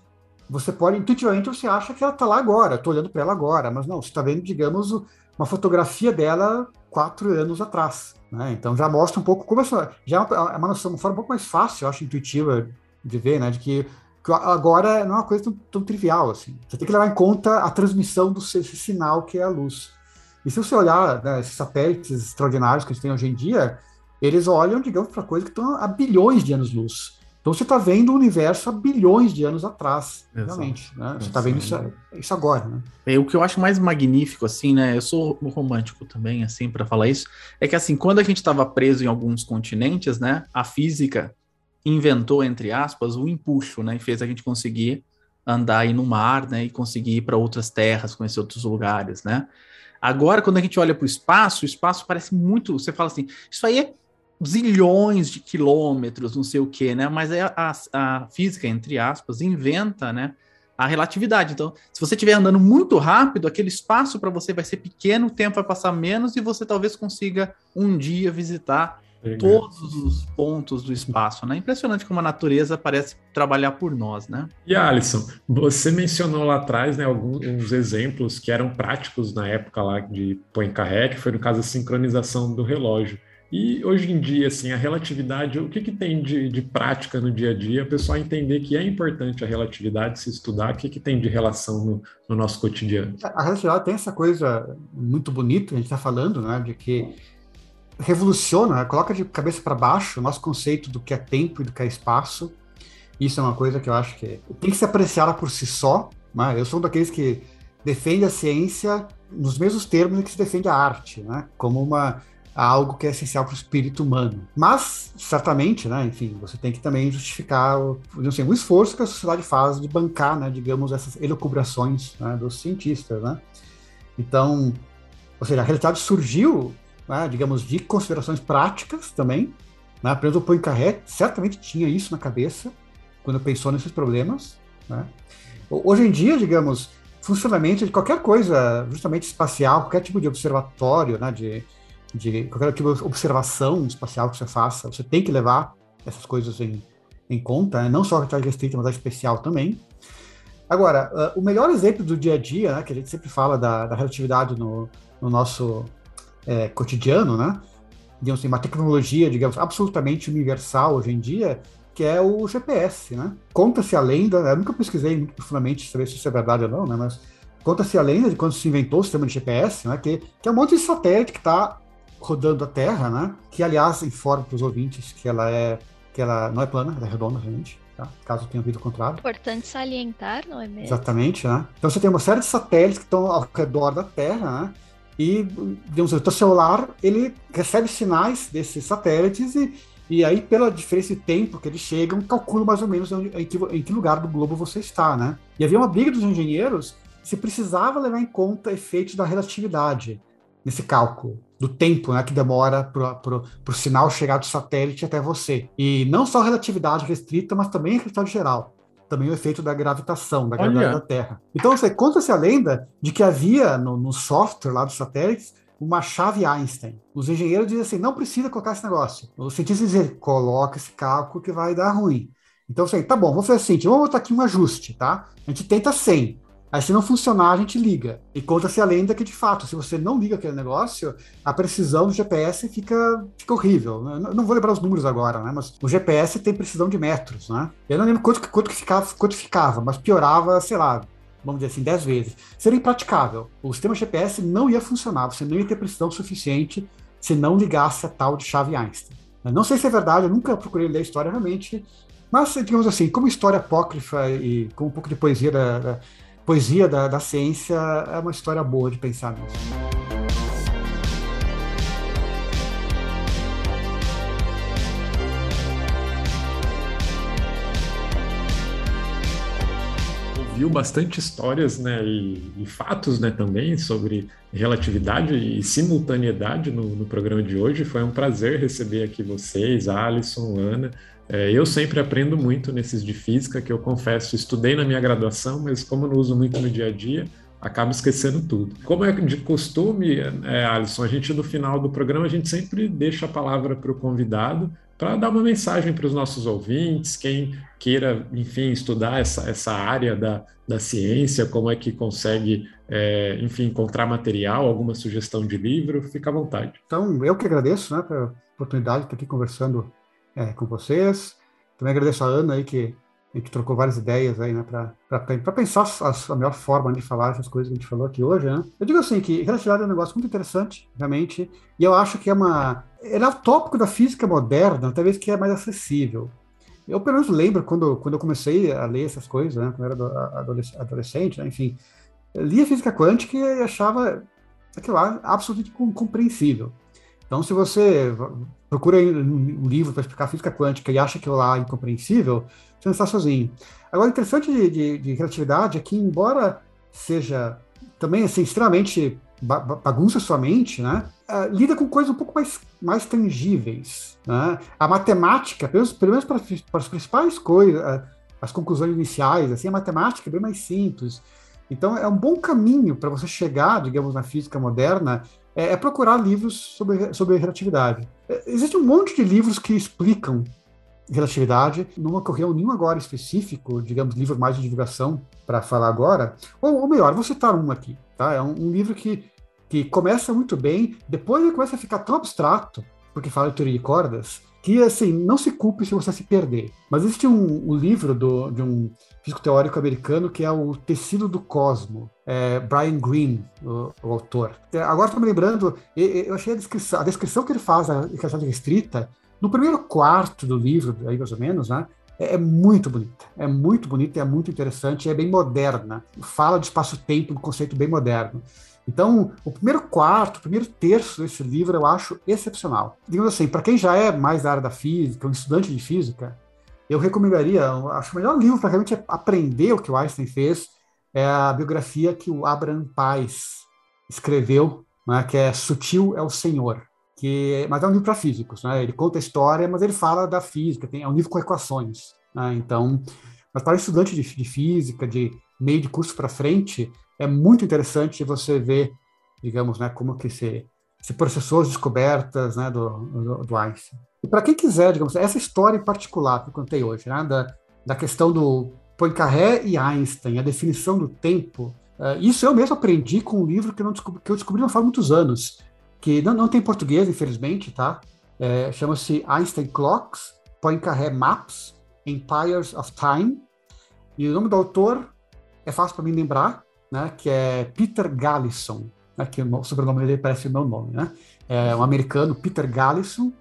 você pode intuitivamente você acha que ela está lá agora, estou olhando para ela agora, mas não, você está vendo, digamos, uma fotografia dela quatro anos atrás. Né? Então já mostra um pouco como essa. Já é uma, é uma noção, uma forma um pouco mais fácil, eu acho, intuitiva de ver, né? De que, que agora não é uma coisa tão, tão, trivial assim. Você tem que levar em conta a transmissão do esse sinal que é a luz. E se você olhar né, esses satélites extraordinários que a gente tem hoje em dia, eles olham, digamos, para coisas que estão a bilhões de anos-luz. Então você está vendo o universo há bilhões de anos atrás, Exato. realmente. Né? Você está vendo isso, isso agora, né? É, o que eu acho mais magnífico, assim, né? Eu sou romântico também, assim, para falar isso, é que assim, quando a gente estava preso em alguns continentes, né? A física inventou, entre aspas, o empuxo, né? E fez a gente conseguir andar aí no mar, né? E conseguir ir para outras terras, conhecer outros lugares, né? Agora, quando a gente olha para o espaço, o espaço parece muito. Você fala assim, isso aí é zilhões de quilômetros, não sei o que, né? Mas é a, a, física, entre aspas, inventa, né? a relatividade. Então, se você estiver andando muito rápido, aquele espaço para você vai ser pequeno, o tempo vai passar menos e você talvez consiga um dia visitar Legal. todos os pontos do espaço, né? Impressionante como a natureza parece trabalhar por nós, né? E Alisson, você mencionou lá atrás, né, alguns exemplos que eram práticos na época lá de Poincaré, que foi no caso a sincronização do relógio. E hoje em dia, assim, a relatividade, o que, que tem de, de prática no dia a dia? O pessoal entender que é importante a relatividade, se estudar, o que, que tem de relação no, no nosso cotidiano? A relatividade tem essa coisa muito bonita, a gente está falando, né, de que revoluciona, coloca de cabeça para baixo o nosso conceito do que é tempo e do que é espaço. Isso é uma coisa que eu acho que tem que ser apreciada por si só. Né? Eu sou um daqueles que defende a ciência nos mesmos termos que se defende a arte, né? como uma algo que é essencial para o espírito humano. Mas, certamente, né, enfim, você tem que também justificar o, sei, o esforço que a sociedade faz de bancar, né, digamos, essas elucubrações né, dos cientistas. Né? Então, ou seja, a realidade surgiu né, digamos, de considerações práticas também. Né? Por exemplo, o Poincaré certamente tinha isso na cabeça quando pensou nesses problemas. Né? Hoje em dia, digamos, funcionamento de qualquer coisa, justamente espacial, qualquer tipo de observatório, né, de, de qualquer tipo de observação espacial que você faça, você tem que levar essas coisas em, em conta, né? não só a realidade restrita, mas a especial também. Agora, uh, o melhor exemplo do dia a dia, né, que a gente sempre fala da, da relatividade no, no nosso é, cotidiano, né? Digamos assim, uma tecnologia, digamos, absolutamente universal hoje em dia, que é o GPS, né? Conta-se a lenda, eu nunca pesquisei muito profundamente saber se isso é verdade ou não, né? Mas conta-se a lenda de quando se inventou o sistema de GPS, né? Que, que é um monte de satélite que está rodando a Terra, né? Que, aliás, informa para os ouvintes que ela é que ela não é plana, ela é redonda, realmente. Tá? Caso tenha ouvido o contrário. Importante salientar, não é mesmo? Exatamente, né? Então você tem uma série de satélites que estão ao redor da Terra, né? e, digamos, o teu celular, ele recebe sinais desses satélites e, e aí, pela diferença de tempo que eles chegam, calcula mais ou menos em que, em que lugar do globo você está, né? E havia uma briga dos engenheiros se precisava levar em conta efeitos da relatividade nesse cálculo do tempo né, que demora para o sinal chegar do satélite até você. E não só relatividade restrita, mas também relatividade geral também o efeito da gravitação, da gravidade da Terra. Então, você conta-se a lenda de que havia no, no, software lá dos satélites uma chave Einstein. Os engenheiros dizem assim, não precisa colocar esse negócio. Os cientistas dizem, coloca esse cálculo que vai dar ruim. Então, assim, tá bom, vamos fazer assim, vamos botar aqui um ajuste, tá? A gente tenta 100. Aí, se não funcionar, a gente liga. E conta-se a lenda que, de fato, se você não liga aquele negócio, a precisão do GPS fica, fica horrível. Né? Não vou lembrar os números agora, né? Mas o GPS tem precisão de metros, né? Eu não lembro quanto, quanto, ficava, quanto ficava, mas piorava, sei lá, vamos dizer assim, 10 vezes. Seria impraticável. O sistema GPS não ia funcionar, você não ia ter precisão suficiente se não ligasse a tal de chave Einstein. Eu não sei se é verdade, eu nunca procurei ler a história realmente, mas, digamos assim, como história apócrifa e com um pouco de poesia da, da poesia da, da ciência é uma história boa de pensar nisso. viu bastante histórias né, e, e, fatos né, também sobre relatividade e simultaneidade no, no, programa de hoje. Foi um prazer receber aqui vocês, Alisson, Ana. É, eu sempre aprendo muito nesses de física, que eu confesso, estudei na minha graduação, mas como não uso muito no dia a dia, acabo esquecendo tudo. Como é de costume, é, Alisson, a gente no final do programa a gente sempre deixa a palavra para o convidado para dar uma mensagem para os nossos ouvintes, quem queira, enfim, estudar essa, essa área da, da ciência, como é que consegue, é, enfim, encontrar material, alguma sugestão de livro, fica à vontade. Então, eu que agradeço né, pela oportunidade de estar aqui conversando é, com vocês. Também agradeço a Ana aí que a gente trocou várias ideias aí, né, para pensar a, a, melhor forma de falar essas coisas que a gente falou aqui hoje, né. Eu digo assim, que relatividade é um negócio muito interessante, realmente, e eu acho que é uma... É o tópico da física moderna, talvez que é mais acessível. Eu, pelo menos, lembro quando, quando eu comecei a ler essas coisas, né, quando eu era adolescente, né, enfim, lia física quântica e achava aquilo lá absolutamente compreensível. Então, se você procura um livro para explicar física quântica e acha que lá incompreensível, você não está sozinho. Agora, o interessante de, de, de, relatividade é que, embora seja também assim, extremamente bagunça sua mente, né? Uh, lida com coisas um pouco mais, mais tangíveis. Né? A matemática, pelo, pelo menos para, para as principais coisas, uh, as conclusões iniciais, assim, a matemática é bem mais simples. Então, é um bom caminho para você chegar, digamos, na física moderna, é, é, procurar livros sobre, sobre relatividade. É, existe um monte de livros que explicam relatividade. Não ocorreu nenhum agora específico, digamos, livro mais de divulgação para falar agora. Ou, ou, melhor, vou citar um aqui. Tá? É um, um, livro que, que começa muito bem, depois ele começa a ficar tão abstrato, porque fala de teoria de cordas, que assim, não se culpe se você se perder. Mas existe um, um livro do, de um físico teórico americano que é o Tecido do Cosmo, é Brian Greene, o, o autor. É, agora estou me lembrando, eu achei a descrição, a descrição que ele faz da realidade restrita, no primeiro quarto do livro, aí mais ou menos, né? É, é muito bonita, é muito bonita, é muito interessante, é bem moderna. Fala de espaço-tempo, um conceito bem moderno. Então, o primeiro quarto, o primeiro terço desse livro eu acho excepcional. Digamos assim, para quem já é mais da área da física, um estudante de física, eu recomendaria, acho o melhor livro para realmente aprender o que o Einstein fez é a biografia que o Abraham Pais escreveu, né, que é Sutil é o Senhor. Que, mas é um livro para físicos, né? Ele conta a história, mas ele fala da física, tem, é um livro com equações. Né? Então, mas para estudante de, de física, de meio de curso para frente, é muito interessante você ver, digamos, né, como que se, se processou as descobertas né, do, do, do Einstein. E para quem quiser, digamos, essa história em particular que eu contei hoje, né, da, da questão do Poincaré e Einstein, a definição do tempo, uh, isso eu mesmo aprendi com um livro que, não descobri, que eu descobri não faz muitos anos, que não, não tem português, infelizmente, tá? É, Chama-se Einstein Clocks, Poincaré Maps, Empires of Time, e o nome do autor é fácil para mim lembrar, né, que é Peter Gallison, né, que o sobrenome dele parece o meu nome, né? É um americano, Peter Gallison,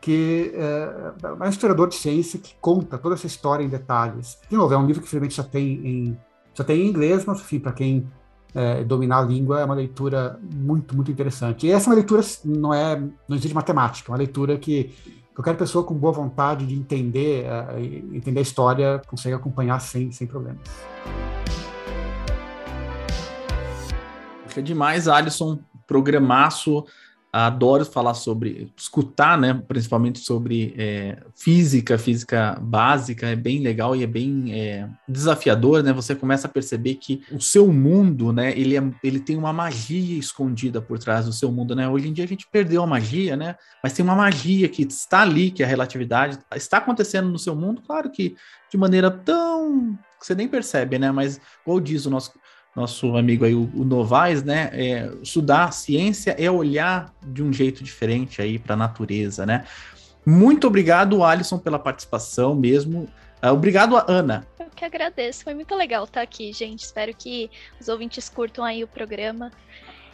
que é, é um historiador de ciência que conta toda essa história em detalhes. De novo, é um livro que infelizmente só tem em, tem em inglês, mas enfim, para quem é, dominar a língua é uma leitura muito, muito interessante. E essa é uma leitura, não é, não existe matemática, é uma leitura que qualquer pessoa com boa vontade de entender, uh, entender a história consegue acompanhar sem, sem problemas. É demais, Alisson. Programaço. Adoro falar sobre, escutar, né? Principalmente sobre é, física, física básica, é bem legal e é bem é, desafiador, né? Você começa a perceber que o seu mundo, né? Ele, é, ele tem uma magia escondida por trás do seu mundo, né? Hoje em dia a gente perdeu a magia, né? Mas tem uma magia que está ali, que é a relatividade, está acontecendo no seu mundo, claro que de maneira tão que você nem percebe, né? Mas, como diz o nosso nosso amigo aí, o, o Novaes, né? É, estudar ciência é olhar de um jeito diferente aí para a natureza, né? Muito obrigado, Alisson, pela participação mesmo. Uh, obrigado, Ana. Eu que agradeço, foi muito legal estar aqui, gente. Espero que os ouvintes curtam aí o programa.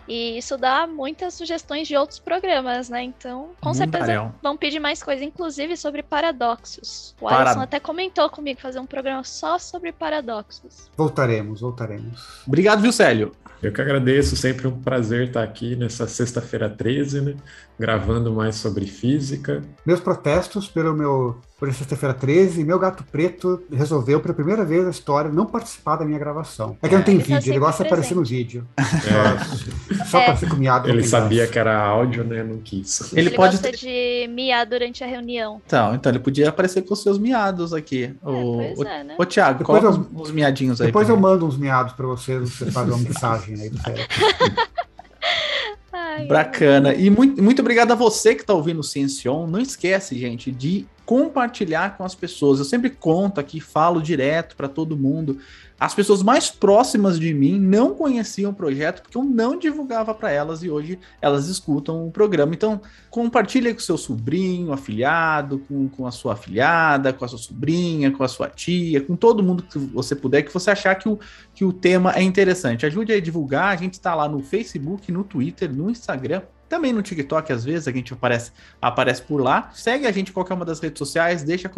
E isso dá muitas sugestões de outros programas, né? Então, com certeza vão pedir mais coisa, inclusive sobre paradoxos. O Para... Alisson até comentou comigo fazer um programa só sobre paradoxos. Voltaremos, voltaremos. Obrigado, viu, Célio? Eu que agradeço, sempre um prazer estar aqui nessa sexta-feira 13, né? Gravando mais sobre física. Meus protestos pelo meu por sexta-feira 13, meu gato preto resolveu pela primeira vez na história não participar da minha gravação. É que não tem ele vídeo, ele gosta de aparecer no vídeo. É. Só, para ser miado. Ele sabia que era áudio, né? Não quis. Ele, ele pode gosta de miar durante a reunião. Então, então ele podia aparecer com os seus miados aqui. É, o, pois o, é, né? Ô, Thiago, depois coloca eu, os, miadinhos aí. Depois eu mando uns miados para vocês, você faz uma mensagem aí do Bacana. E muito, muito obrigado a você que está ouvindo o Ciencion. Não esquece, gente, de compartilhar com as pessoas. Eu sempre conto aqui, falo direto para todo mundo. As pessoas mais próximas de mim não conheciam o projeto porque eu não divulgava para elas e hoje elas escutam o programa. Então, compartilhe com seu sobrinho, afilhado, com, com a sua afilhada, com a sua sobrinha, com a sua tia, com todo mundo que você puder, que você achar que o, que o tema é interessante. Ajude a divulgar. A gente está lá no Facebook, no Twitter, no Instagram também no TikTok, às vezes, a gente aparece, aparece por lá. Segue a gente em qualquer uma das redes sociais, deixa,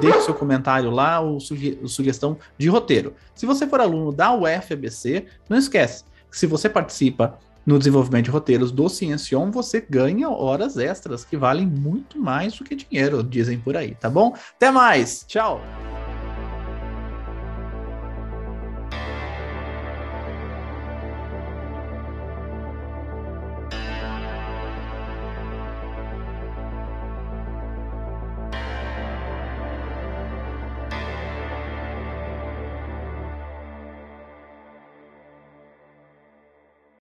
deixa seu comentário lá ou suge sugestão de roteiro. Se você for aluno da UFBC, não esquece que se você participa no desenvolvimento de roteiros do Ciencion, você ganha horas extras que valem muito mais do que dinheiro, dizem por aí, tá bom? Até mais, tchau!